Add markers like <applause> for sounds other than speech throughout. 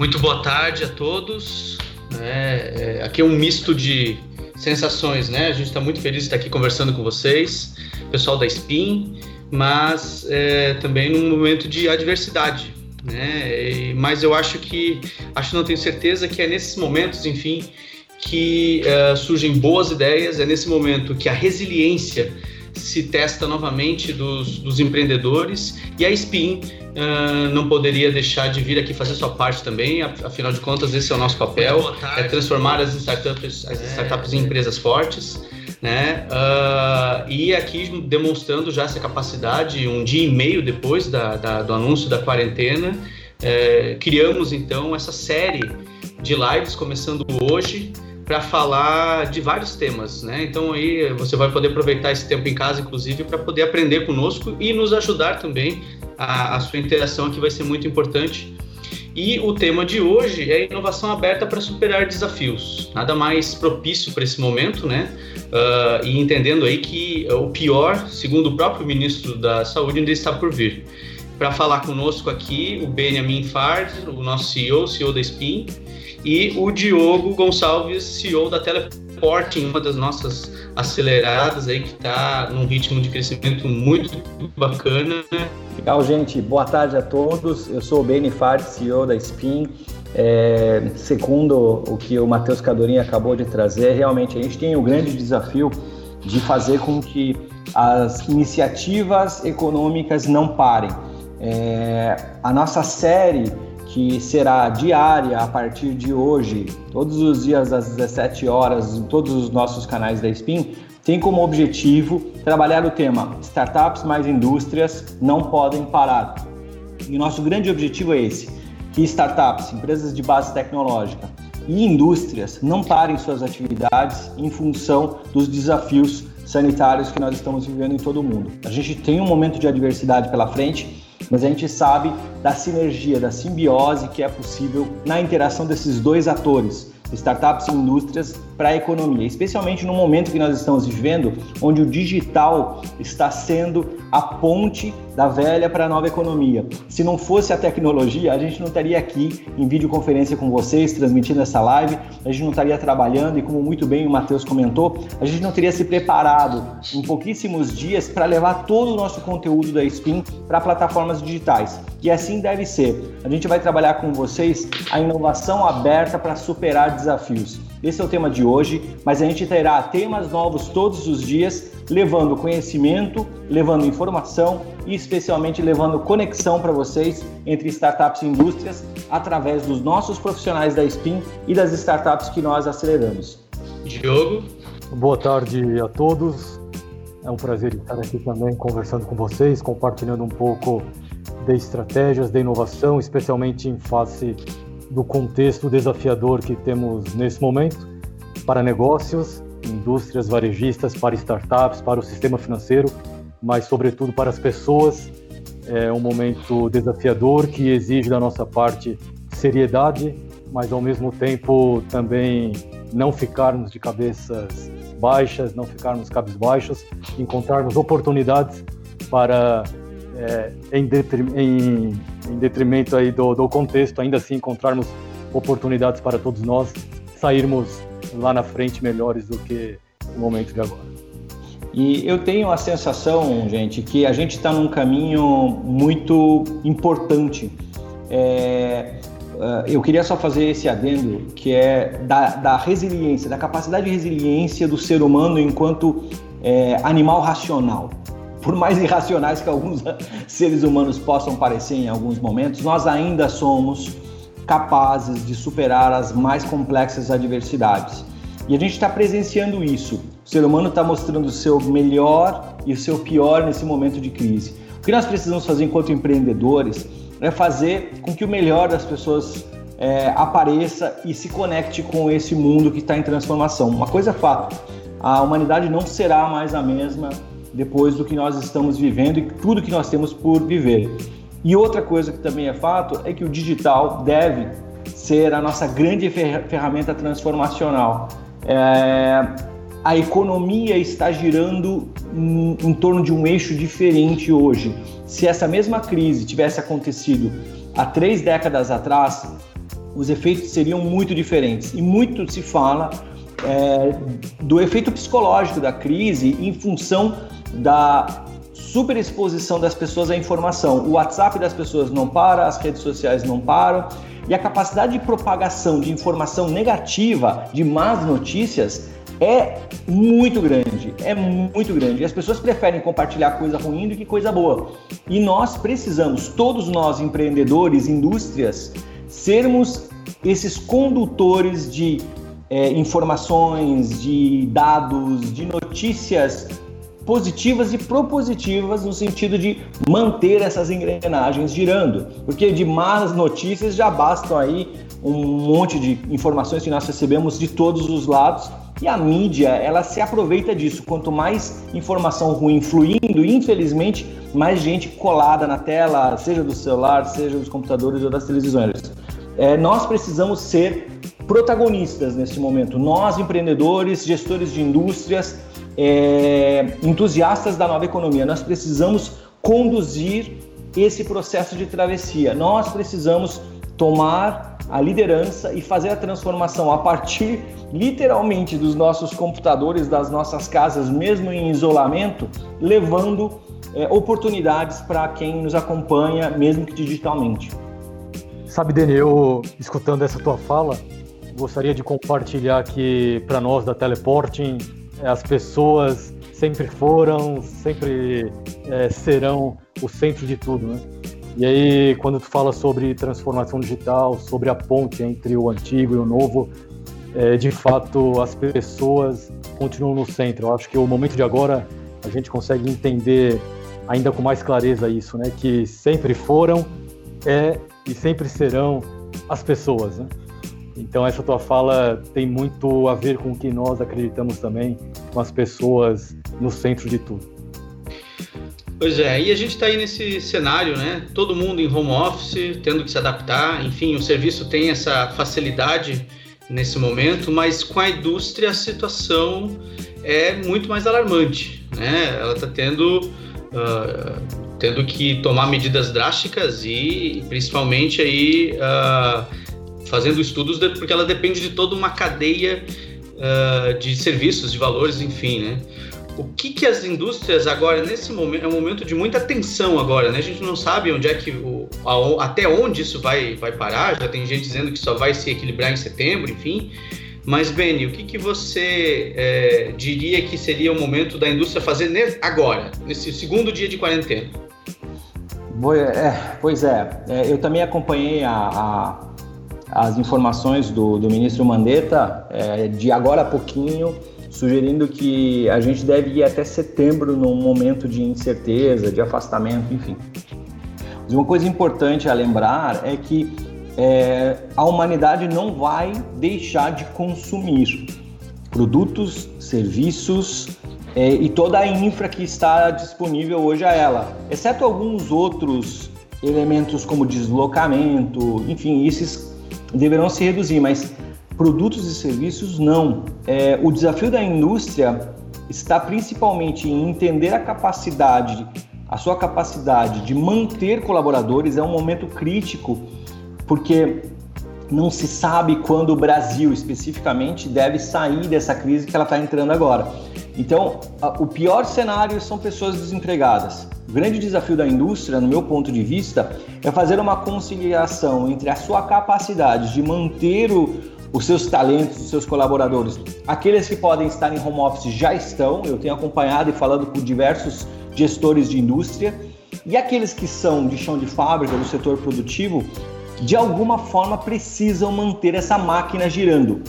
Muito boa tarde a todos. É, é, aqui é um misto de sensações, né? A gente está muito feliz de estar aqui conversando com vocês, pessoal da Spin, mas é, também num momento de adversidade, né? E, mas eu acho que, acho não tenho certeza que é nesses momentos, enfim, que uh, surgem boas ideias, é nesse momento que a resiliência se testa novamente dos, dos empreendedores. E a Spin uh, não poderia deixar de vir aqui fazer sua parte também, afinal de contas esse é o nosso papel, é transformar as startups, as é, startups em empresas fortes, né? Uh, e aqui demonstrando já essa capacidade, um dia e meio depois da, da do anúncio da quarentena, uh, criamos então essa série de lives começando hoje, para falar de vários temas, né? Então aí você vai poder aproveitar esse tempo em casa, inclusive, para poder aprender conosco e nos ajudar também. A, a, sua interação aqui vai ser muito importante. E o tema de hoje é inovação aberta para superar desafios. Nada mais propício para esse momento, né? Uh, e entendendo aí que o pior, segundo o próprio ministro da Saúde, ainda está por vir. Para falar conosco aqui, o Benjamin Fard, o nosso CEO, CEO da Spin, e o Diogo Gonçalves, CEO da Teleporting, uma das nossas aceleradas aí que está num ritmo de crescimento muito bacana. Legal, gente. Boa tarde a todos. Eu sou o Beni Fard, CEO da Spin. É, segundo o que o Matheus Cadorini acabou de trazer, realmente a gente tem o grande desafio de fazer com que as iniciativas econômicas não parem. É, a nossa série que será diária a partir de hoje, todos os dias às 17 horas, em todos os nossos canais da Spin, tem como objetivo trabalhar o tema Startups mais indústrias não podem parar. E o nosso grande objetivo é esse: que startups, empresas de base tecnológica e indústrias não parem suas atividades em função dos desafios sanitários que nós estamos vivendo em todo o mundo. A gente tem um momento de adversidade pela frente mas a gente sabe da sinergia, da simbiose que é possível na interação desses dois atores, startups e indústrias, para a economia, especialmente no momento que nós estamos vivendo, onde o digital está sendo a ponte da velha para a nova economia. Se não fosse a tecnologia, a gente não estaria aqui em videoconferência com vocês, transmitindo essa live, a gente não estaria trabalhando e, como muito bem o Matheus comentou, a gente não teria se preparado em pouquíssimos dias para levar todo o nosso conteúdo da Spin para plataformas digitais. E assim deve ser. A gente vai trabalhar com vocês a inovação aberta para superar desafios. Esse é o tema de hoje, mas a gente terá temas novos todos os dias, levando conhecimento, levando informação e especialmente levando conexão para vocês entre startups e indústrias através dos nossos profissionais da Spin e das startups que nós aceleramos. Diogo. Boa tarde a todos. É um prazer estar aqui também conversando com vocês, compartilhando um pouco de estratégias de inovação, especialmente em face do contexto desafiador que temos nesse momento para negócios, indústrias varejistas, para startups, para o sistema financeiro, mas sobretudo para as pessoas. É um momento desafiador que exige da nossa parte seriedade, mas ao mesmo tempo também não ficarmos de cabeças baixas, não ficarmos cabisbaixos, encontrarmos oportunidades para é, em, em, em, detrimento aí do, do contexto, ainda assim encontrarmos oportunidades para todos nós sairmos lá na frente melhores do que o momento de agora. E eu tenho a sensação, gente, que a gente está num caminho muito importante. É, é, eu queria só fazer esse adendo, que é da, da, resiliência, da capacidade de resiliência do ser humano enquanto é, animal racional por mais irracionais que alguns <laughs> seres humanos possam parecer em alguns momentos, nós ainda somos capazes de superar as mais complexas adversidades. E a gente está presenciando isso. O ser humano está mostrando o seu melhor e o seu pior nesse momento de crise. O que nós precisamos fazer enquanto empreendedores é fazer com que o melhor das pessoas é, apareça e se conecte com esse mundo que está em transformação. Uma coisa é fato: a humanidade não será mais a mesma depois do que nós estamos vivendo e tudo que nós temos por viver. E outra coisa que também é fato é que o digital deve ser a nossa grande ferramenta transformacional. É, a economia está girando em, em torno de um eixo diferente hoje. Se essa mesma crise tivesse acontecido há três décadas atrás, os efeitos seriam muito diferentes. E muito se fala é, do efeito psicológico da crise em função da superexposição das pessoas à informação. O WhatsApp das pessoas não para, as redes sociais não param e a capacidade de propagação de informação negativa, de más notícias, é muito grande, é muito grande. E as pessoas preferem compartilhar coisa ruim do que coisa boa. E nós precisamos, todos nós empreendedores, indústrias, sermos esses condutores de é, informações, de dados, de notícias positivas e propositivas no sentido de manter essas engrenagens girando, porque de más notícias já bastam aí um monte de informações que nós recebemos de todos os lados e a mídia ela se aproveita disso. Quanto mais informação ruim fluindo, infelizmente, mais gente colada na tela, seja do celular, seja dos computadores ou das televisões. É, nós precisamos ser protagonistas neste momento. Nós, empreendedores, gestores de indústrias, é, entusiastas da nova economia. Nós precisamos conduzir esse processo de travessia. Nós precisamos tomar a liderança e fazer a transformação a partir, literalmente, dos nossos computadores, das nossas casas, mesmo em isolamento, levando é, oportunidades para quem nos acompanha, mesmo que digitalmente. Sabe, Daniel, escutando essa tua fala, gostaria de compartilhar aqui para nós da Teleporting as pessoas sempre foram, sempre é, serão o centro de tudo, né? E aí, quando tu fala sobre transformação digital, sobre a ponte entre o antigo e o novo, é, de fato, as pessoas continuam no centro. Eu acho que o momento de agora a gente consegue entender ainda com mais clareza isso, né? Que sempre foram, é e sempre serão as pessoas, né? Então essa tua fala tem muito a ver com o que nós acreditamos também, com as pessoas no centro de tudo. Pois é, e a gente está aí nesse cenário, né? Todo mundo em home office, tendo que se adaptar. Enfim, o serviço tem essa facilidade nesse momento, mas com a indústria a situação é muito mais alarmante, né? Ela está tendo uh, tendo que tomar medidas drásticas e principalmente aí uh, fazendo estudos porque ela depende de toda uma cadeia uh, de serviços, de valores, enfim, né? O que, que as indústrias agora, nesse momento, é um momento de muita tensão agora, né? A gente não sabe onde é que, o, a, até onde isso vai, vai parar, já tem gente dizendo que só vai se equilibrar em setembro, enfim. Mas, Benny, o que, que você é, diria que seria o momento da indústria fazer agora, nesse segundo dia de quarentena? É, pois é, é eu também acompanhei a, a as informações do, do ministro Mandetta é, de agora a pouquinho, sugerindo que a gente deve ir até setembro num momento de incerteza, de afastamento, enfim. Mas uma coisa importante a lembrar é que é, a humanidade não vai deixar de consumir produtos, serviços é, e toda a infra que está disponível hoje a ela, exceto alguns outros elementos como deslocamento, enfim, esses deverão se reduzir, mas produtos e serviços não. É, o desafio da indústria está principalmente em entender a capacidade, a sua capacidade de manter colaboradores é um momento crítico, porque não se sabe quando o Brasil especificamente deve sair dessa crise que ela está entrando agora. Então, a, o pior cenário são pessoas desempregadas. O grande desafio da indústria, no meu ponto de vista, é fazer uma conciliação entre a sua capacidade de manter o, os seus talentos, os seus colaboradores. Aqueles que podem estar em home office já estão, eu tenho acompanhado e falando com diversos gestores de indústria, e aqueles que são de chão de fábrica, do setor produtivo, de alguma forma precisam manter essa máquina girando.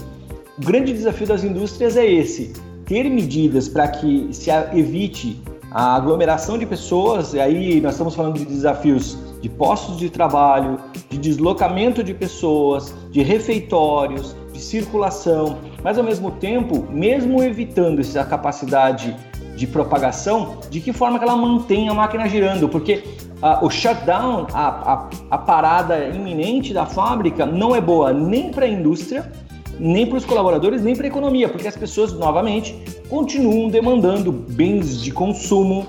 O grande desafio das indústrias é esse: ter medidas para que se evite a aglomeração de pessoas, e aí nós estamos falando de desafios de postos de trabalho, de deslocamento de pessoas, de refeitórios, de circulação, mas ao mesmo tempo, mesmo evitando essa capacidade de propagação, de que forma que ela mantém a máquina girando, porque uh, o shutdown, a, a, a parada iminente da fábrica, não é boa nem para a indústria, nem para os colaboradores, nem para a economia, porque as pessoas, novamente, continuam demandando bens de consumo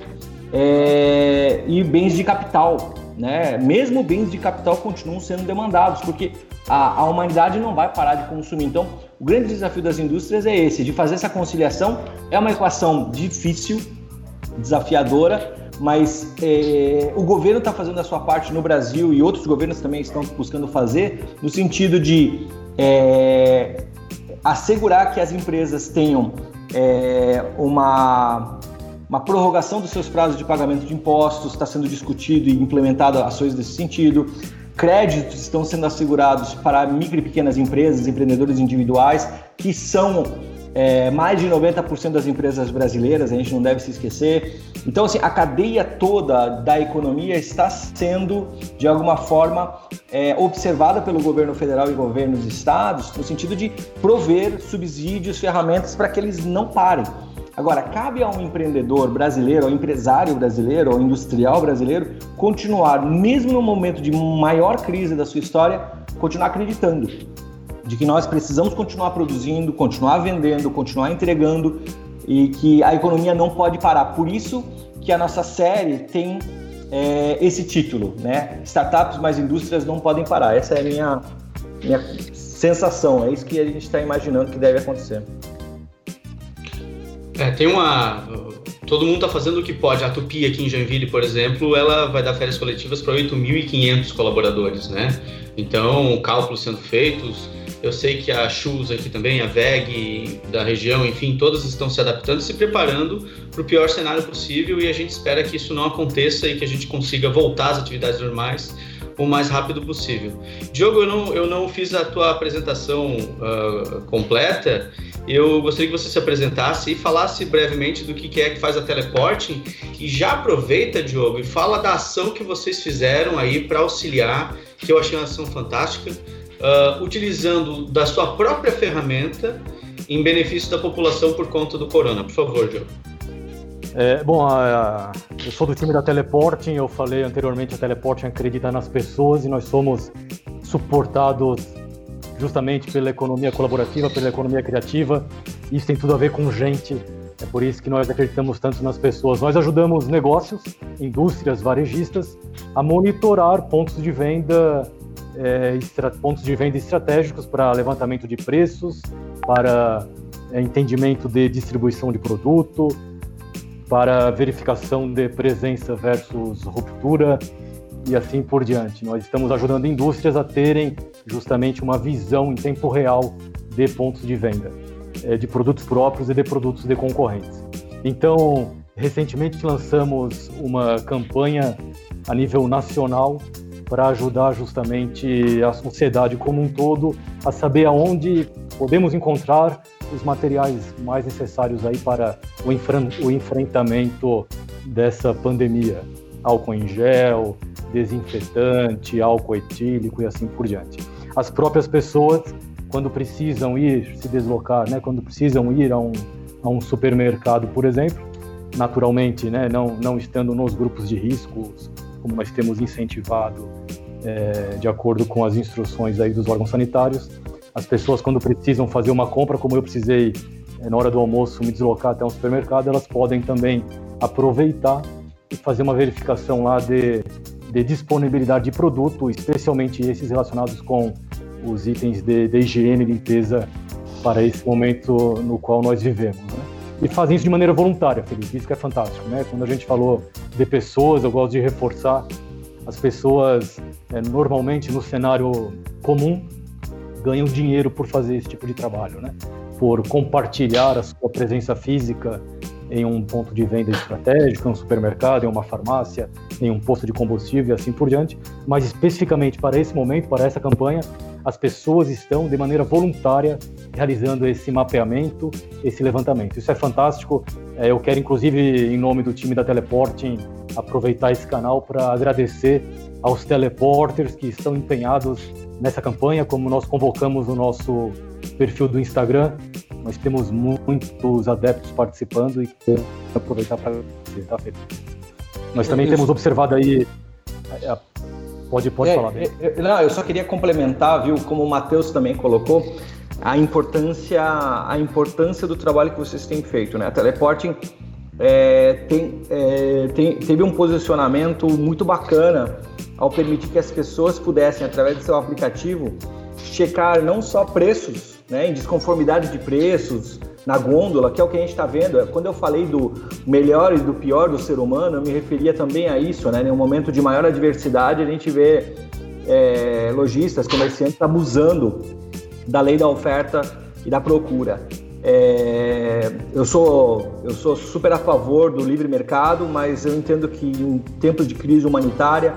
é, e bens de capital. Né? Mesmo bens de capital continuam sendo demandados, porque a, a humanidade não vai parar de consumir. Então, o grande desafio das indústrias é esse, de fazer essa conciliação. É uma equação difícil, desafiadora, mas é, o governo está fazendo a sua parte no Brasil e outros governos também estão buscando fazer, no sentido de é, assegurar que as empresas tenham é, uma, uma prorrogação dos seus prazos de pagamento de impostos, está sendo discutido e implementado ações desse sentido. Créditos estão sendo assegurados para micro e pequenas empresas, empreendedores individuais, que são é, mais de 90% das empresas brasileiras, a gente não deve se esquecer. Então, assim, a cadeia toda da economia está sendo, de alguma forma, é, observada pelo governo federal e governos estados, no sentido de prover subsídios, ferramentas para que eles não parem. Agora, cabe a um empreendedor brasileiro, ao empresário brasileiro, ao industrial brasileiro, continuar, mesmo no momento de maior crise da sua história, continuar acreditando de que nós precisamos continuar produzindo, continuar vendendo, continuar entregando e que a economia não pode parar. Por isso que a nossa série tem é, esse título, né? Startups mais indústrias não podem parar. Essa é a minha, minha sensação, é isso que a gente está imaginando que deve acontecer. É, tem uma. Todo mundo está fazendo o que pode. A Tupi aqui em Joinville, por exemplo, ela vai dar férias coletivas para 8.500 colaboradores, né? Então, cálculos sendo feitos. Eu sei que a Shoes aqui também, a VEG da região, enfim, todas estão se adaptando e se preparando para o pior cenário possível e a gente espera que isso não aconteça e que a gente consiga voltar às atividades normais o mais rápido possível. Diogo, eu não, eu não fiz a tua apresentação uh, completa. Eu gostaria que você se apresentasse e falasse brevemente do que é que faz a Teleporting e já aproveita, Diogo, e fala da ação que vocês fizeram aí para auxiliar, que eu achei uma ação fantástica, uh, utilizando da sua própria ferramenta em benefício da população por conta do corona. Por favor, Diogo. É, bom, a, a, eu sou do time da Teleporting, eu falei anteriormente, a Teleporting acredita nas pessoas e nós somos suportados justamente pela economia colaborativa, pela economia criativa. Isso tem tudo a ver com gente, é por isso que nós acreditamos tanto nas pessoas. Nós ajudamos negócios, indústrias, varejistas a monitorar pontos de venda é, pontos de venda estratégicos para levantamento de preços, para é, entendimento de distribuição de produto, para verificação de presença versus ruptura e assim por diante. Nós estamos ajudando indústrias a terem justamente uma visão em tempo real de pontos de venda, é, de produtos próprios e de produtos de concorrentes. Então, recentemente lançamos uma campanha a nível nacional para ajudar justamente a sociedade como um todo a saber aonde podemos encontrar os materiais mais necessários aí para o, o enfrentamento dessa pandemia. Álcool em gel, desinfetante, álcool etílico e assim por diante. As próprias pessoas, quando precisam ir se deslocar, né, quando precisam ir a um, a um supermercado, por exemplo, naturalmente, né, não, não estando nos grupos de riscos como nós temos incentivado é, de acordo com as instruções aí dos órgãos sanitários. As pessoas, quando precisam fazer uma compra, como eu precisei é, na hora do almoço me deslocar até um supermercado, elas podem também aproveitar e fazer uma verificação lá de, de disponibilidade de produto, especialmente esses relacionados com os itens de, de higiene e limpeza para esse momento no qual nós vivemos. Né? E fazem isso de maneira voluntária, Felipe, isso que é fantástico. Né? Quando a gente falou de pessoas, eu gosto de reforçar, as pessoas é, normalmente no cenário comum ganham dinheiro por fazer esse tipo de trabalho, né? por compartilhar a sua presença física em um ponto de venda estratégico, em um supermercado, em uma farmácia, em um posto de combustível e assim por diante. Mas especificamente para esse momento, para essa campanha, as pessoas estão de maneira voluntária realizando esse mapeamento, esse levantamento. Isso é fantástico. É, eu quero, inclusive, em nome do time da Teleporting, aproveitar esse canal para agradecer aos teleporters que estão empenhados nessa campanha, como nós convocamos no nosso perfil do Instagram. Nós temos muitos adeptos participando e quero aproveitar para tá, Felipe? Nós também temos observado aí. É, pode, pode é, falar. É, não, eu só queria complementar, viu, como o Matheus também colocou, a importância, a importância do trabalho que vocês têm feito, né? A Teleporting é, tem, é, tem, teve um posicionamento muito bacana ao permitir que as pessoas pudessem, através do seu aplicativo, checar não só preços, né, em desconformidade de preços, na gôndola, que é o que a gente está vendo. Quando eu falei do melhor e do pior do ser humano, eu me referia também a isso, né? Em um momento de maior adversidade, a gente vê é, lojistas, comerciantes abusando da lei da oferta e da procura. É, eu, sou, eu sou super a favor do livre mercado, mas eu entendo que em tempos de crise humanitária,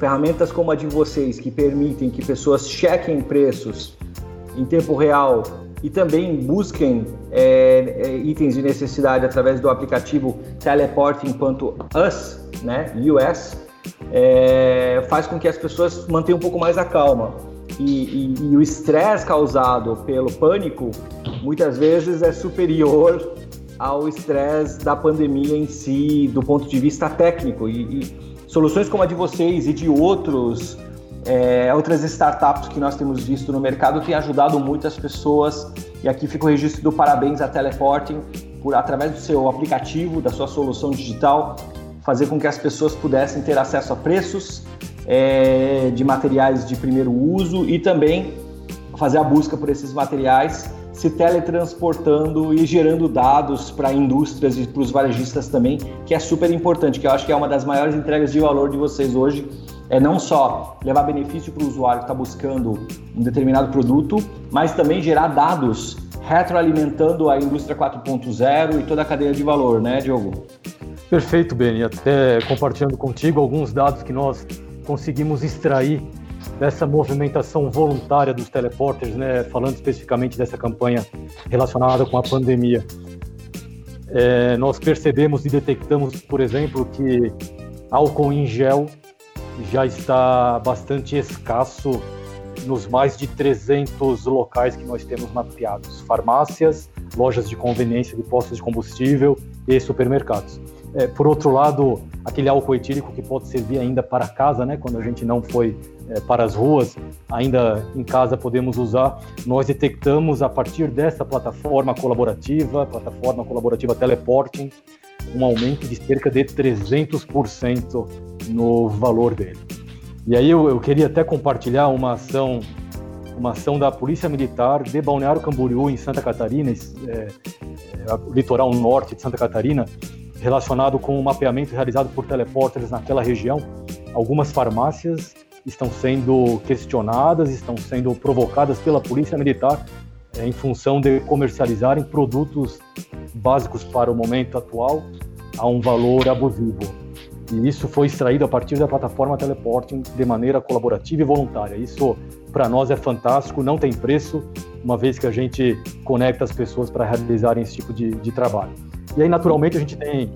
ferramentas como a de vocês, que permitem que pessoas chequem preços em tempo real e também busquem é, é, itens de necessidade através do aplicativo Teleporting.us, né, US, é, faz com que as pessoas mantenham um pouco mais a calma. E, e, e o estresse causado pelo pânico muitas vezes é superior ao estresse da pandemia em si, do ponto de vista técnico. E, e soluções como a de vocês e de outros é, outras startups que nós temos visto no mercado têm ajudado muitas pessoas. E aqui fica o registro do parabéns à Teleporting por, através do seu aplicativo, da sua solução digital, fazer com que as pessoas pudessem ter acesso a preços é, de materiais de primeiro uso e também fazer a busca por esses materiais, se teletransportando e gerando dados para indústrias e para os varejistas também, que é super importante, que eu acho que é uma das maiores entregas de valor de vocês hoje é não só levar benefício para o usuário que está buscando um determinado produto, mas também gerar dados retroalimentando a indústria 4.0 e toda a cadeia de valor, né, Diogo? Perfeito, Beni. Até compartilhando contigo alguns dados que nós conseguimos extrair dessa movimentação voluntária dos teleporters, né, falando especificamente dessa campanha relacionada com a pandemia. É, nós percebemos e detectamos, por exemplo, que álcool em gel já está bastante escasso nos mais de 300 locais que nós temos mapeados: farmácias, lojas de conveniência de postos de combustível e supermercados. É, por outro lado, aquele álcool etílico que pode servir ainda para casa, né, quando a gente não foi é, para as ruas, ainda em casa podemos usar. Nós detectamos a partir dessa plataforma colaborativa, plataforma colaborativa Teleporting, um aumento de cerca de 300% no valor dele. E aí eu, eu, queria até compartilhar uma ação, uma ação da Polícia Militar de Balneário Camboriú, em Santa Catarina, é, é, litoral norte de Santa Catarina, relacionado com o mapeamento realizado por teleporters naquela região. Algumas farmácias estão sendo questionadas, estão sendo provocadas pela Polícia Militar é, em função de comercializarem produtos básicos para o momento atual a um valor abusivo. E isso foi extraído a partir da plataforma Teleporting de maneira colaborativa e voluntária. Isso, para nós, é fantástico, não tem preço, uma vez que a gente conecta as pessoas para realizarem esse tipo de, de trabalho. E aí, naturalmente, a gente tem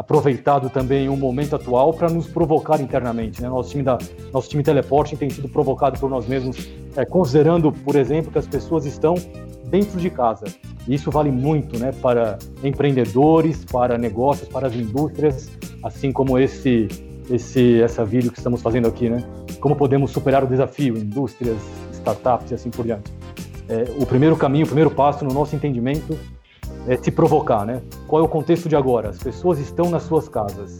aproveitado também o momento atual para nos provocar internamente. Né? Nosso, time da, nosso time Teleporting tem sido provocado por nós mesmos, é, considerando, por exemplo, que as pessoas estão dentro de casa. Isso vale muito né, para empreendedores, para negócios, para as indústrias, assim como esse, esse, essa vídeo que estamos fazendo aqui. Né? Como podemos superar o desafio, indústrias, startups e assim por diante. É, o primeiro caminho, o primeiro passo no nosso entendimento é se provocar. Né? Qual é o contexto de agora? As pessoas estão nas suas casas.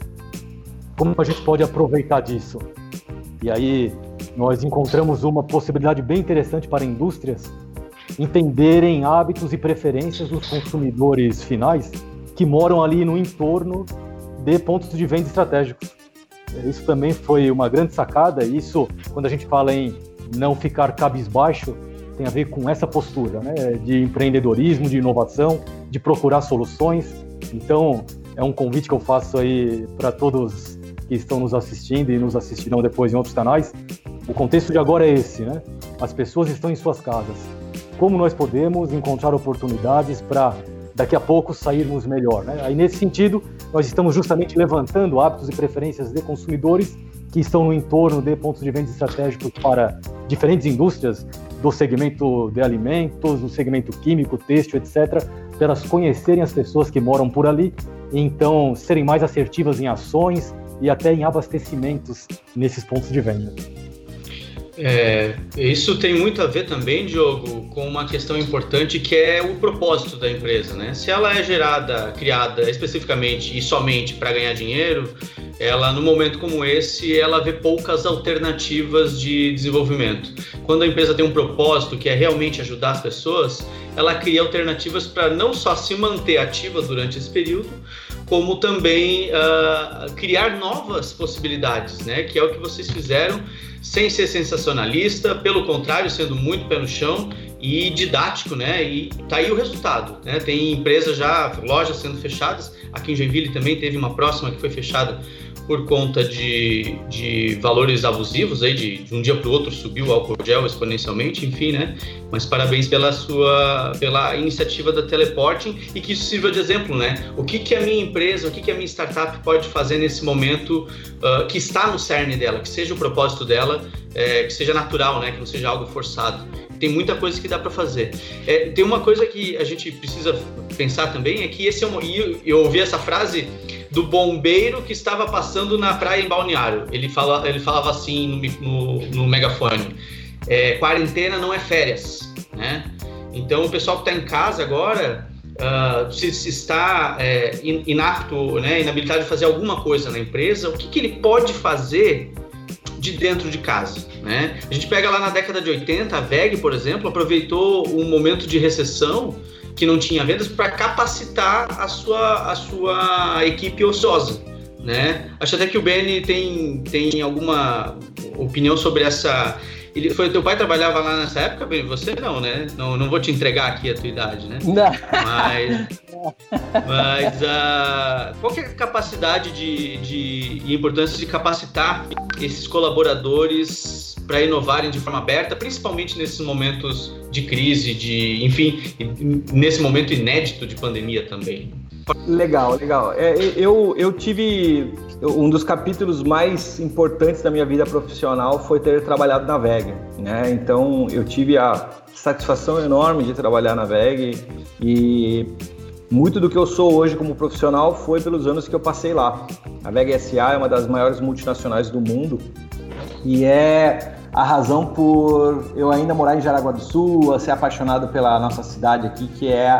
Como a gente pode aproveitar disso? E aí nós encontramos uma possibilidade bem interessante para indústrias entenderem hábitos e preferências dos consumidores finais que moram ali no entorno de pontos de venda estratégicos. Isso também foi uma grande sacada. Isso, quando a gente fala em não ficar cabisbaixo, tem a ver com essa postura né? de empreendedorismo, de inovação, de procurar soluções. Então, é um convite que eu faço aí para todos que estão nos assistindo e nos assistirão depois em outros canais. O contexto de agora é esse, né? As pessoas estão em suas casas como nós podemos encontrar oportunidades para daqui a pouco sairmos melhor. Né? Aí, nesse sentido, nós estamos justamente levantando hábitos e preferências de consumidores que estão no entorno de pontos de venda estratégicos para diferentes indústrias do segmento de alimentos, do segmento químico, têxtil, etc., para elas conhecerem as pessoas que moram por ali e então serem mais assertivas em ações e até em abastecimentos nesses pontos de venda. É, isso tem muito a ver também, Diogo, com uma questão importante que é o propósito da empresa, né? Se ela é gerada, criada especificamente e somente para ganhar dinheiro, ela no momento como esse, ela vê poucas alternativas de desenvolvimento. Quando a empresa tem um propósito que é realmente ajudar as pessoas, ela cria alternativas para não só se manter ativa durante esse período, como também uh, criar novas possibilidades, né? Que é o que vocês fizeram, sem ser sensacionalista, pelo contrário, sendo muito pé no chão e didático, né? E tá aí o resultado, né? Tem empresas já, lojas sendo fechadas. Aqui em Joinville também teve uma próxima que foi fechada por conta de, de valores abusivos, aí de, de um dia para o outro subiu o álcool gel exponencialmente, enfim, né? Mas parabéns pela sua pela iniciativa da Teleporting e que isso sirva de exemplo, né? O que, que a minha empresa, o que, que a minha startup pode fazer nesse momento uh, que está no cerne dela, que seja o propósito dela, é, que seja natural, né? Que não seja algo forçado. Tem muita coisa que dá para fazer. É, tem uma coisa que a gente precisa pensar também é que esse é um, e eu ouvi essa frase do bombeiro que estava passando na praia em Balneário. Ele, fala, ele falava assim no, no, no megafone: é, quarentena não é férias, né? Então o pessoal que está em casa agora Uh, se, se, está é, inapto, né, inabilitado de fazer alguma coisa na empresa, o que, que, ele pode fazer de dentro de casa? Né? A gente pega lá na década de 80, a VEG, por exemplo, aproveitou um momento de recessão que não tinha vendas para capacitar a sua, a sua equipe ociosa. Né? Acho até que o Benny tem, tem alguma opinião sobre essa. Ele, foi teu pai trabalhava lá nessa época, Benny? Você não, né? Não, não vou te entregar aqui a tua idade, né? Não. Mas, <laughs> mas uh, qual é a capacidade de, de, e importância de capacitar esses colaboradores para inovarem de forma aberta, principalmente nesses momentos de crise, de, enfim, nesse momento inédito de pandemia também. Legal, legal. É, eu, eu tive um dos capítulos mais importantes da minha vida profissional foi ter trabalhado na VEG, né? Então eu tive a satisfação enorme de trabalhar na VEG e muito do que eu sou hoje como profissional foi pelos anos que eu passei lá. A VEG SA é uma das maiores multinacionais do mundo e é a razão por eu ainda morar em Jaraguá do Sul, ser apaixonado pela nossa cidade aqui, que é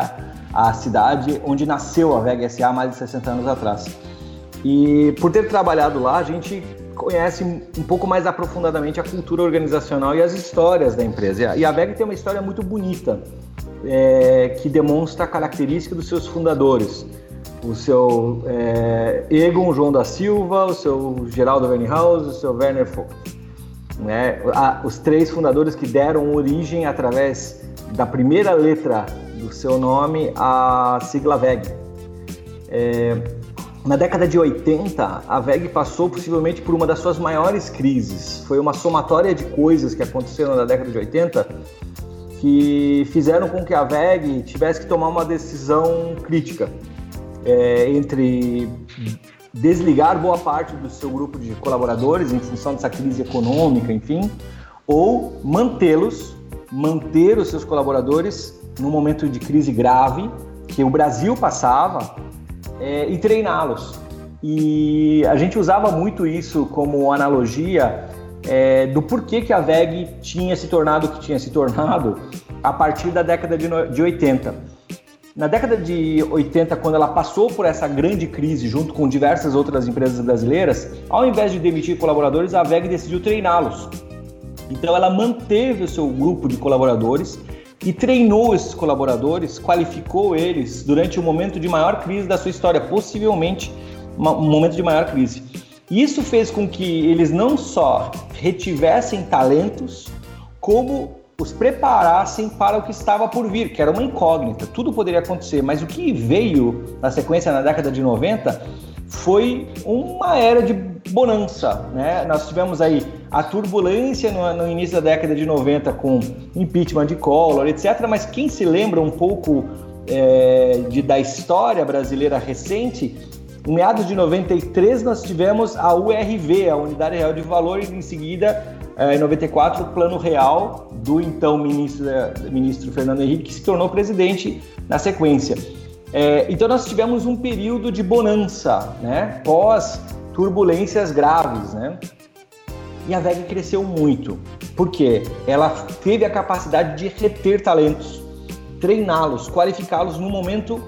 a, cidade onde nasceu a VEG SA mais de 60 anos atrás. E por ter trabalhado lá, a gente conhece um pouco mais aprofundadamente a cultura organizacional e as histórias da empresa. E a VEG tem uma história muito bonita, é, que demonstra a característica dos seus fundadores. O seu é, Egon João da Silva, o seu Geraldo Wernhaus, o seu Werner Vogt né? os três fundadores que deram origem através da primeira letra do seu nome à sigla VEG. É, na década de 80, a VEG passou possivelmente por uma das suas maiores crises. Foi uma somatória de coisas que aconteceram na década de 80 que fizeram com que a VEG tivesse que tomar uma decisão crítica é, entre desligar boa parte do seu grupo de colaboradores em função dessa crise econômica, enfim, ou mantê-los, manter os seus colaboradores num momento de crise grave que o Brasil passava é, e treiná-los. E a gente usava muito isso como analogia é, do porquê que a VEG tinha se tornado o que tinha se tornado a partir da década de, de 80. Na década de 80, quando ela passou por essa grande crise junto com diversas outras empresas brasileiras, ao invés de demitir colaboradores, a VEG decidiu treiná-los. Então ela manteve o seu grupo de colaboradores e treinou esses colaboradores, qualificou eles durante o momento de maior crise da sua história, possivelmente um momento de maior crise. Isso fez com que eles não só retivessem talentos, como os preparassem para o que estava por vir, que era uma incógnita, tudo poderia acontecer, mas o que veio na sequência na década de 90 foi uma era de bonança, né? Nós tivemos aí a turbulência no, no, início da década de 90 com impeachment de Collor, etc. Mas quem se lembra um pouco é, de, da história brasileira recente, em meados de 93 nós tivemos a URV, a Unidade Real de Valor, e em seguida é, em 94, o plano real do então ministro, ministro Fernando Henrique, que se tornou presidente na sequência. É, então nós tivemos um período de bonança, né? pós turbulências graves, né? E a VEG cresceu muito, porque ela teve a capacidade de reter talentos, treiná-los, qualificá-los num momento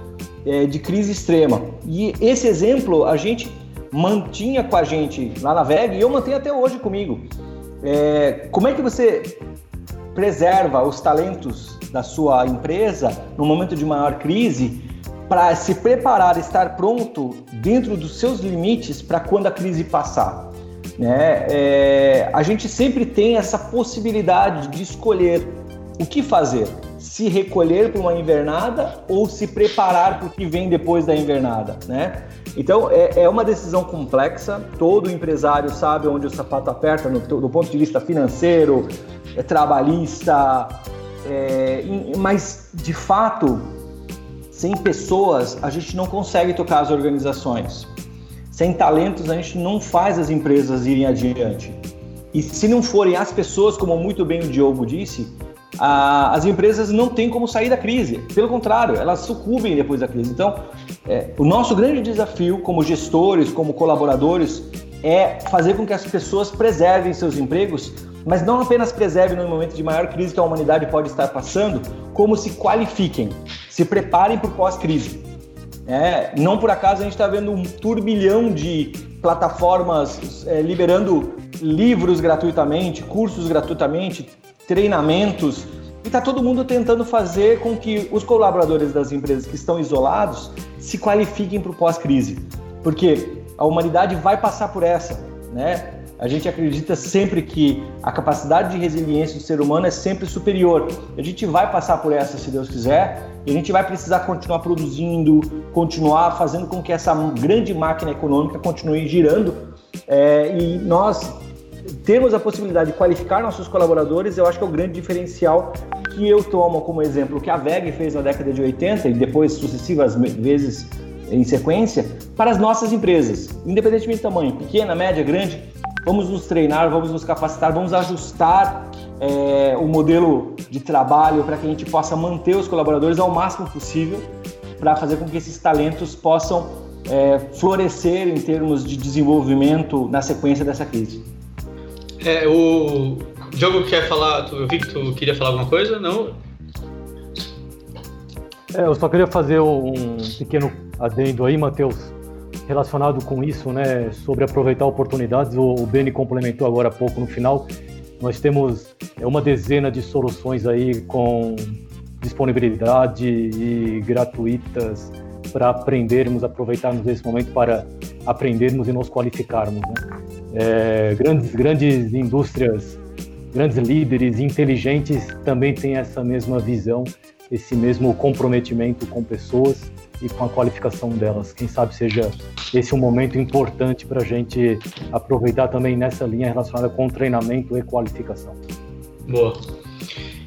é, de crise extrema. E esse exemplo a gente mantinha com a gente lá na VEG e eu mantenho até hoje comigo. É, como é que você preserva os talentos da sua empresa no momento de maior crise para se preparar, estar pronto dentro dos seus limites para quando a crise passar? Né? É, a gente sempre tem essa possibilidade de escolher o que fazer se recolher para uma invernada ou se preparar para o que vem depois da invernada, né? Então é, é, uma decisão complexa. Todo empresário sabe onde o sapato aperta no, do ponto de vista financeiro, é, trabalhista, é, mas de fato, sem pessoas a gente não consegue tocar as organizações. Sem talentos a gente não faz as empresas irem adiante. E se não forem as pessoas, como muito bem o Diogo disse, a, as empresas não têm como sair da crise. Pelo contrário, elas sucumbem depois da crise. Então, é, o nosso grande desafio como gestores, como colaboradores, é fazer com que as pessoas preservem seus empregos, mas não apenas preservem no momento de maior crise que a humanidade pode estar passando, como se qualifiquem, se preparem para o pós-crise. É, não por acaso a gente está vendo um turbilhão de plataformas é, liberando livros gratuitamente, cursos gratuitamente, treinamentos, e está todo mundo tentando fazer com que os colaboradores das empresas que estão isolados se qualifiquem para o pós-crise. Porque a humanidade vai passar por essa, né? A gente acredita sempre que a capacidade de resiliência do ser humano é sempre superior. A gente vai passar por essa, se Deus quiser, e a gente vai precisar continuar produzindo, continuar fazendo com que essa grande máquina econômica continue girando. É, e nós temos a possibilidade de qualificar nossos colaboradores, eu acho que é o grande diferencial que eu tomo como exemplo que a VEG fez na década de 80 e depois sucessivas vezes em sequência para as nossas empresas, independentemente do tamanho, pequena, média, grande, vamos nos treinar, vamos nos capacitar, vamos ajustar é, o modelo de trabalho para que a gente possa manter os colaboradores ao máximo possível para fazer com que esses talentos possam é, florescer em termos de desenvolvimento na sequência dessa crise. É, o Diogo quer falar, eu vi que tu queria falar alguma coisa, não? É, eu só queria fazer um pequeno adendo aí, Matheus, relacionado com isso, né, sobre aproveitar oportunidades. O, o Beni complementou agora há pouco no final. Nós temos é, uma dezena de soluções aí com disponibilidade e gratuitas para aprendermos, aproveitarmos esse momento para aprendermos e nos qualificarmos. Né? É, grandes, grandes indústrias, grandes líderes inteligentes também têm essa mesma visão, esse mesmo comprometimento com pessoas e com a qualificação delas. Quem sabe seja esse um momento importante para a gente aproveitar também nessa linha relacionada com treinamento e qualificação. Boa.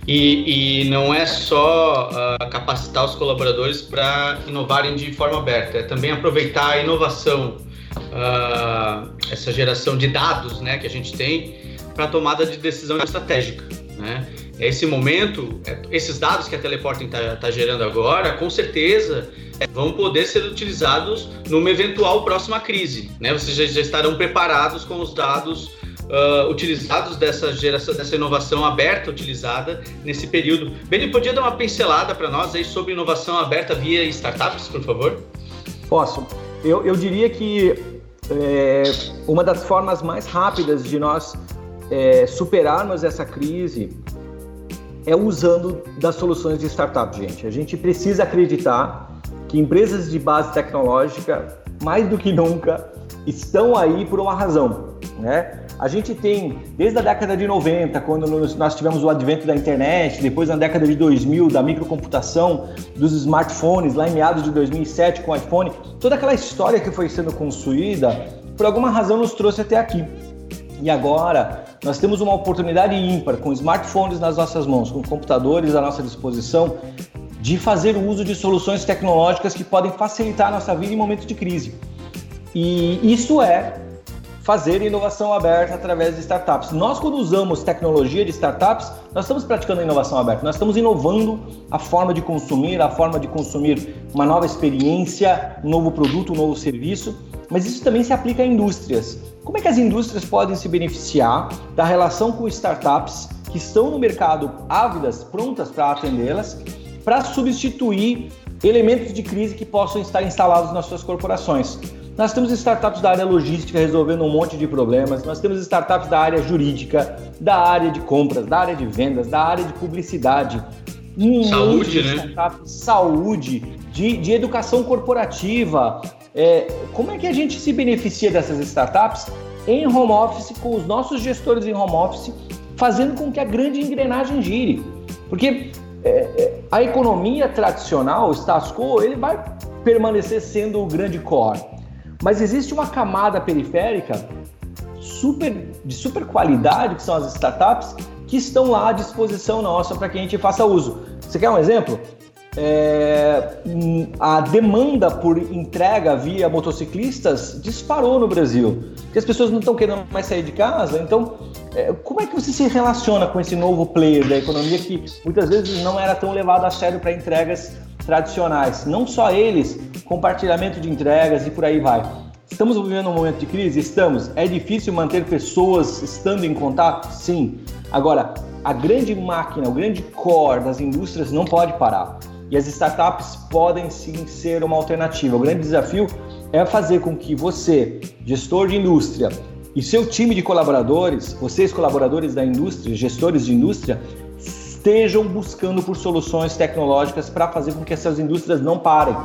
E, e não é só uh, capacitar os colaboradores para inovarem de forma aberta, é também aproveitar a inovação uh, essa geração de dados né, que a gente tem para tomada de decisão estratégica. Né? Esse momento, é, esses dados que a Teleporting está tá gerando agora, com certeza é, vão poder ser utilizados numa eventual próxima crise. Né? Vocês já, já estarão preparados com os dados uh, utilizados dessa geração, dessa inovação aberta utilizada nesse período. Beni, podia dar uma pincelada para nós aí sobre inovação aberta via startups, por favor? Posso. Eu, eu diria que é, uma das formas mais rápidas de nós é, superarmos essa crise é usando das soluções de startup, gente. A gente precisa acreditar que empresas de base tecnológica, mais do que nunca, estão aí por uma razão, né? A gente tem, desde a década de 90, quando nós tivemos o advento da internet, depois na década de 2000, da microcomputação, dos smartphones, lá em meados de 2007 com o iPhone, toda aquela história que foi sendo construída, por alguma razão nos trouxe até aqui. E agora nós temos uma oportunidade ímpar, com smartphones nas nossas mãos, com computadores à nossa disposição, de fazer uso de soluções tecnológicas que podem facilitar a nossa vida em momentos de crise. E isso é fazer inovação aberta através de startups. Nós, quando usamos tecnologia de startups, nós estamos praticando inovação aberta, nós estamos inovando a forma de consumir, a forma de consumir uma nova experiência, um novo produto, um novo serviço, mas isso também se aplica a indústrias. Como é que as indústrias podem se beneficiar da relação com startups que estão no mercado ávidas, prontas para atendê-las, para substituir elementos de crise que possam estar instalados nas suas corporações? Nós temos startups da área logística resolvendo um monte de problemas, nós temos startups da área jurídica, da área de compras, da área de vendas, da área de publicidade. Um saúde, né? Saúde, de, de educação corporativa. É, como é que a gente se beneficia dessas startups em home office, com os nossos gestores em home office, fazendo com que a grande engrenagem gire? Porque é, é, a economia tradicional, o status quo, ele vai permanecer sendo o grande core. Mas existe uma camada periférica super, de super qualidade, que são as startups, que estão lá à disposição nossa para que a gente faça uso. Você quer um exemplo? É, a demanda por entrega via motociclistas disparou no Brasil, porque as pessoas não estão querendo mais sair de casa. Então, é, como é que você se relaciona com esse novo player da economia que muitas vezes não era tão levado a sério para entregas tradicionais? Não só eles, compartilhamento de entregas e por aí vai. Estamos vivendo um momento de crise? Estamos. É difícil manter pessoas estando em contato? Sim. Agora, a grande máquina, o grande core das indústrias não pode parar. E as startups podem sim ser uma alternativa. O grande desafio é fazer com que você, gestor de indústria, e seu time de colaboradores, vocês colaboradores da indústria, gestores de indústria, estejam buscando por soluções tecnológicas para fazer com que essas indústrias não parem,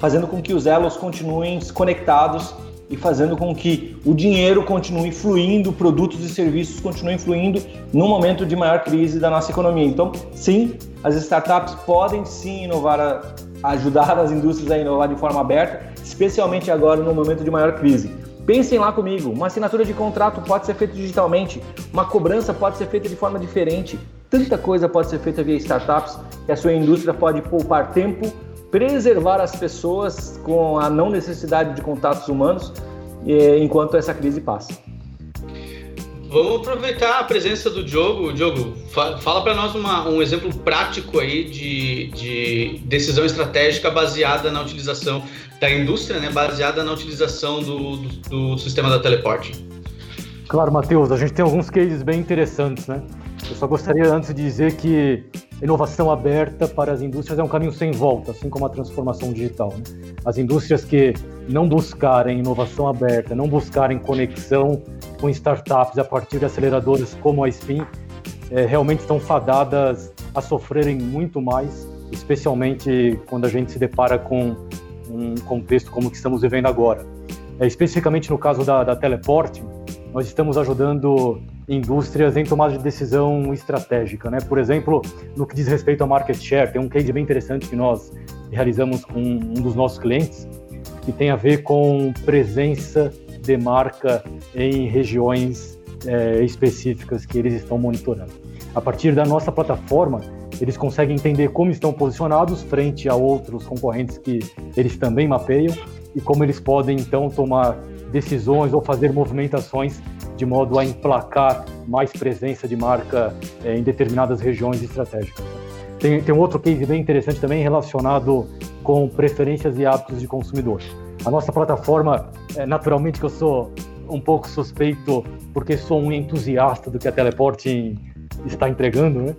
fazendo com que os elos continuem conectados e fazendo com que o dinheiro continue fluindo, produtos e serviços continuem fluindo no momento de maior crise da nossa economia. Então, sim, as startups podem sim inovar, a, ajudar as indústrias a inovar de forma aberta, especialmente agora no momento de maior crise. Pensem lá comigo, uma assinatura de contrato pode ser feita digitalmente, uma cobrança pode ser feita de forma diferente, tanta coisa pode ser feita via startups que a sua indústria pode poupar tempo, preservar as pessoas com a não necessidade de contatos humanos eh, enquanto essa crise passa. Vamos aproveitar a presença do Diogo. Diogo, fala para nós uma, um exemplo prático aí de, de, decisão estratégica baseada na utilização da indústria, né, baseada na utilização do, do, do sistema da teleporte. Claro, Matheus, a gente tem alguns cases bem interessantes, né? Eu só gostaria antes de dizer que inovação aberta para as indústrias é um caminho sem volta, assim como a transformação digital. Né? As indústrias que não buscarem inovação aberta, não buscarem conexão com startups a partir de aceleradores como a Spin, é, realmente estão fadadas a sofrerem muito mais, especialmente quando a gente se depara com um contexto como o que estamos vivendo agora. É, especificamente no caso da, da Teleport, nós estamos ajudando indústrias em tomada de decisão estratégica, né? Por exemplo, no que diz respeito a market share, tem um case bem interessante que nós realizamos com um dos nossos clientes, que tem a ver com presença de marca em regiões é, específicas que eles estão monitorando. A partir da nossa plataforma, eles conseguem entender como estão posicionados frente a outros concorrentes que eles também mapeiam e como eles podem então tomar decisões ou fazer movimentações de modo a emplacar mais presença de marca é, em determinadas regiões estratégicas. Tem, tem um outro case bem interessante também relacionado com preferências e hábitos de consumidor. A nossa plataforma, é, naturalmente que eu sou um pouco suspeito porque sou um entusiasta do que a Teleporting está entregando, né?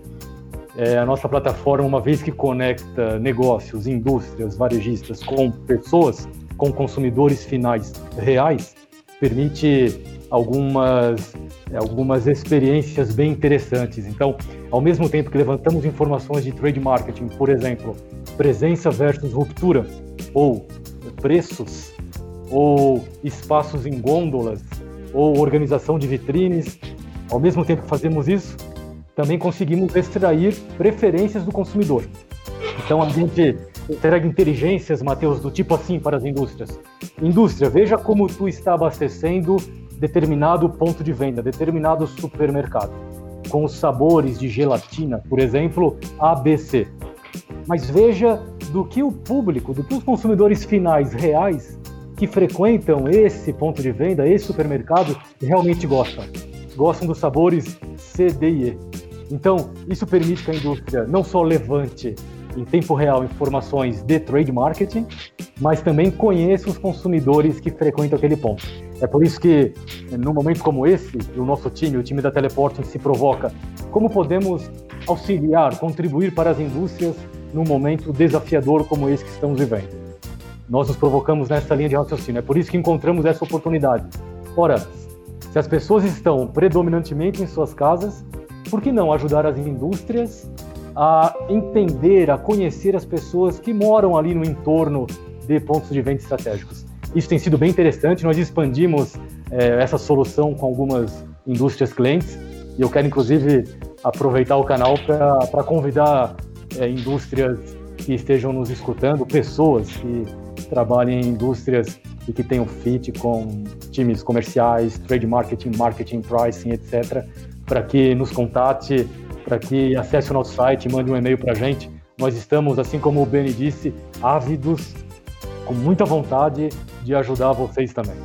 É, a nossa plataforma, uma vez que conecta negócios, indústrias, varejistas com pessoas, com consumidores finais reais, permite algumas, algumas experiências bem interessantes. Então, ao mesmo tempo que levantamos informações de trade marketing, por exemplo, presença versus ruptura, ou preços, ou espaços em gôndolas, ou organização de vitrines, ao mesmo tempo que fazemos isso, também conseguimos extrair preferências do consumidor. Então a gente entrega inteligências, Matheus, do tipo assim para as indústrias. Indústria, veja como tu está abastecendo determinado ponto de venda, determinado supermercado, com os sabores de gelatina, por exemplo, ABC. Mas veja do que o público, do que os consumidores finais reais que frequentam esse ponto de venda, esse supermercado, realmente gostam. Gostam dos sabores C, D e E. Então, isso permite que a indústria não só levante em tempo real informações de trade marketing, mas também conheça os consumidores que frequentam aquele ponto. É por isso que, num momento como esse, o nosso time, o time da Teleporting, se provoca como podemos auxiliar, contribuir para as indústrias num momento desafiador como esse que estamos vivendo. nós nos provocamos nessa linha de raciocínio. É por isso que encontramos essa oportunidade. Ora, se as pessoas estão predominantemente em suas casas, por que não ajudar as indústrias a entender, a conhecer as pessoas que moram ali no entorno de pontos de venda estratégicos? Isso tem sido bem interessante. Nós expandimos é, essa solução com algumas indústrias clientes e eu quero, inclusive, aproveitar o canal para convidar é, indústrias que estejam nos escutando, pessoas que trabalhem em indústrias e que tenham fit com times comerciais, trade marketing, marketing, pricing, etc., para que nos contate, para que acesse o nosso site, mande um e-mail para a gente. Nós estamos, assim como o Benny disse, ávidos, com muita vontade de ajudar vocês também.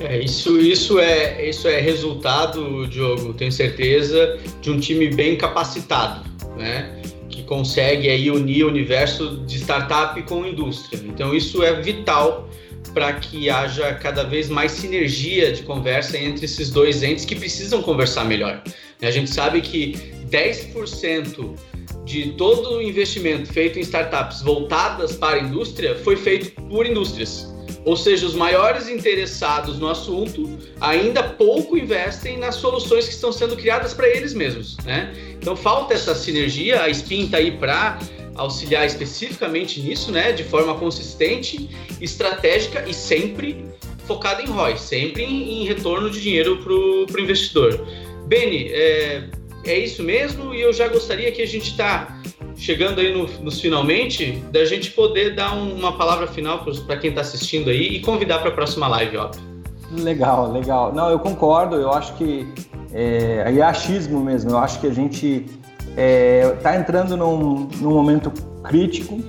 É, isso, isso, é, isso é resultado, Diogo, tenho certeza, de um time bem capacitado, né? Que consegue aí unir o universo de startup com indústria. Então, isso é vital para que haja cada vez mais sinergia de conversa entre esses dois entes que precisam conversar melhor. A gente sabe que 10% de todo o investimento feito em startups voltadas para a indústria foi feito por indústrias. Ou seja, os maiores interessados no assunto ainda pouco investem nas soluções que estão sendo criadas para eles mesmos, né? Então falta essa sinergia, a Spin está aí para auxiliar especificamente nisso, né, de forma consistente, estratégica e sempre focada em ROI, sempre em, em retorno de dinheiro para o investidor. Beni, é, é isso mesmo e eu já gostaria que a gente está chegando aí no, nos finalmente, da gente poder dar um, uma palavra final para quem está assistindo aí e convidar para a próxima live, óbvio. Legal, legal. Não, eu concordo, eu acho que é, aí é achismo mesmo, eu acho que a gente está é, tá entrando num, num, momento crítico,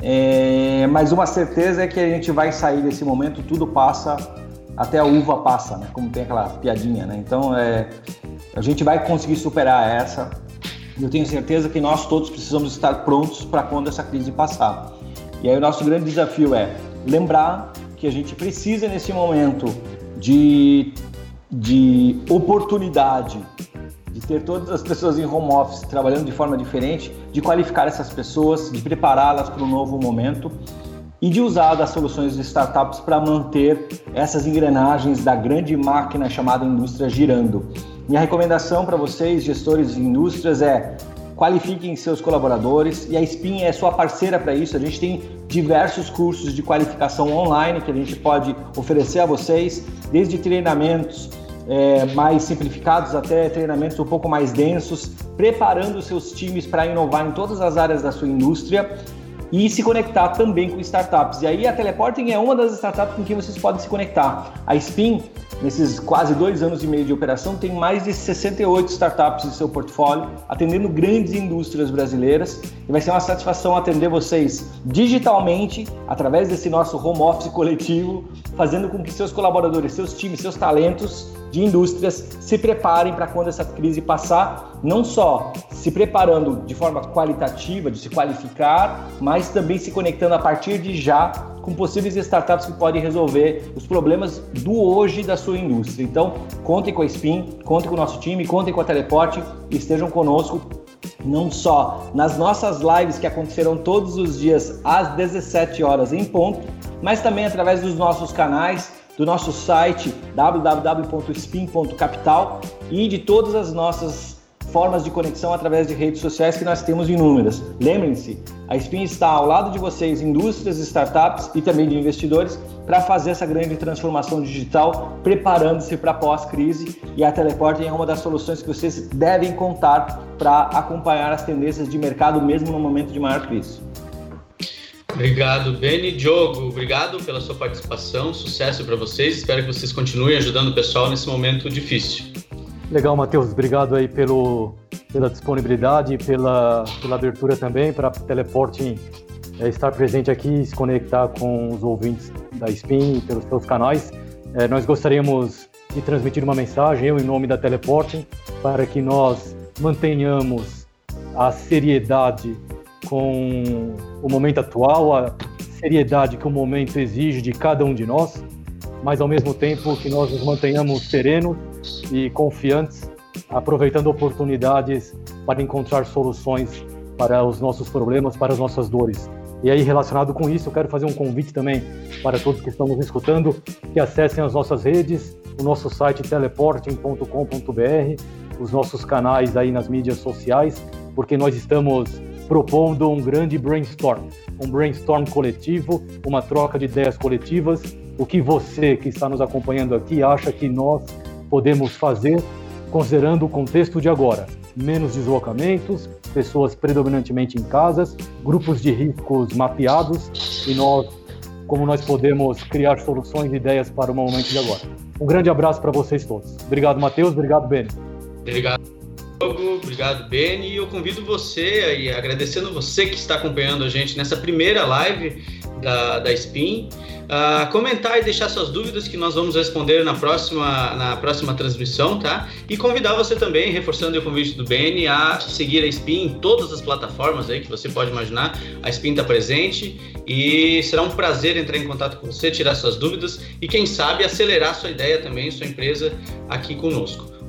é, mas uma certeza é que a gente vai sair desse momento, tudo passa, até a uva passa, né? Como tem aquela piadinha, né? Então, é, a gente vai conseguir superar essa, eu tenho certeza que nós todos precisamos estar prontos para quando essa crise passar. E aí o nosso grande desafio é lembrar que a gente precisa nesse momento de, de oportunidade de ter todas as pessoas em home office trabalhando de forma diferente, de qualificar essas pessoas, de prepará-las para um novo momento e de usar das soluções de startups para manter essas engrenagens da grande máquina chamada indústria girando. Minha recomendação para vocês, gestores de indústrias, é qualifiquem seus colaboradores e a Spin é sua parceira para isso. A gente tem diversos cursos de qualificação online que a gente pode oferecer a vocês, desde treinamentos é, mais simplificados até treinamentos um pouco mais densos, preparando seus times para inovar em todas as áreas da sua indústria e se conectar também com startups. E aí a Teleporting é uma das startups com que vocês podem se conectar. A Spin Nesses quase dois anos e meio de operação, tem mais de 68 startups em seu portfólio, atendendo grandes indústrias brasileiras. E vai ser uma satisfação atender vocês digitalmente, através desse nosso home office coletivo, fazendo com que seus colaboradores, seus times, seus talentos de indústrias se preparem para quando essa crise passar, não só se preparando de forma qualitativa, de se qualificar, mas também se conectando a partir de já com possíveis startups que podem resolver os problemas do hoje da sua indústria. Então, contem com a Spin, contem com o nosso time, contem com a Teleporte estejam conosco não só nas nossas lives que acontecerão todos os dias às 17 horas em ponto, mas também através dos nossos canais, do nosso site www.spin.capital e de todas as nossas formas de conexão através de redes sociais que nós temos inúmeras. Lembrem-se, a Spin está ao lado de vocês, indústrias, startups e também de investidores, para fazer essa grande transformação digital, preparando-se para pós-crise. E a Teleporting é uma das soluções que vocês devem contar para acompanhar as tendências de mercado, mesmo no momento de maior crise. Obrigado, Beni. Diogo, obrigado pela sua participação. Sucesso para vocês. Espero que vocês continuem ajudando o pessoal nesse momento difícil. Legal, Matheus. Obrigado aí pelo, pela disponibilidade, pela, pela abertura também para Teleporting é, estar presente aqui, se conectar com os ouvintes da Spin pelos seus canais. É, nós gostaríamos de transmitir uma mensagem, eu em nome da Teleporting, para que nós mantenhamos a seriedade com o momento atual, a seriedade que o momento exige de cada um de nós, mas ao mesmo tempo que nós nos mantenhamos serenos e confiantes, aproveitando oportunidades para encontrar soluções para os nossos problemas, para as nossas dores. E aí, relacionado com isso, eu quero fazer um convite também para todos que estão nos escutando, que acessem as nossas redes, o nosso site teleporting.com.br, os nossos canais aí nas mídias sociais, porque nós estamos propondo um grande brainstorm, um brainstorm coletivo, uma troca de ideias coletivas. O que você que está nos acompanhando aqui acha que nós podemos fazer, considerando o contexto de agora? Menos deslocamentos, pessoas predominantemente em casas, grupos de riscos mapeados e nós, como nós podemos criar soluções e ideias para o momento de agora. Um grande abraço para vocês todos. Obrigado, Matheus. Obrigado, Beni. Obrigado. Obrigado, Beni. E eu convido você, agradecendo você que está acompanhando a gente nessa primeira live da, da SPIN, uh, comentar e deixar suas dúvidas que nós vamos responder na próxima, na próxima transmissão, tá? E convidar você também, reforçando o convite do Beni, a seguir a SPIN em todas as plataformas aí que você pode imaginar. A SPIN está presente e será um prazer entrar em contato com você, tirar suas dúvidas e, quem sabe, acelerar sua ideia também, sua empresa aqui conosco.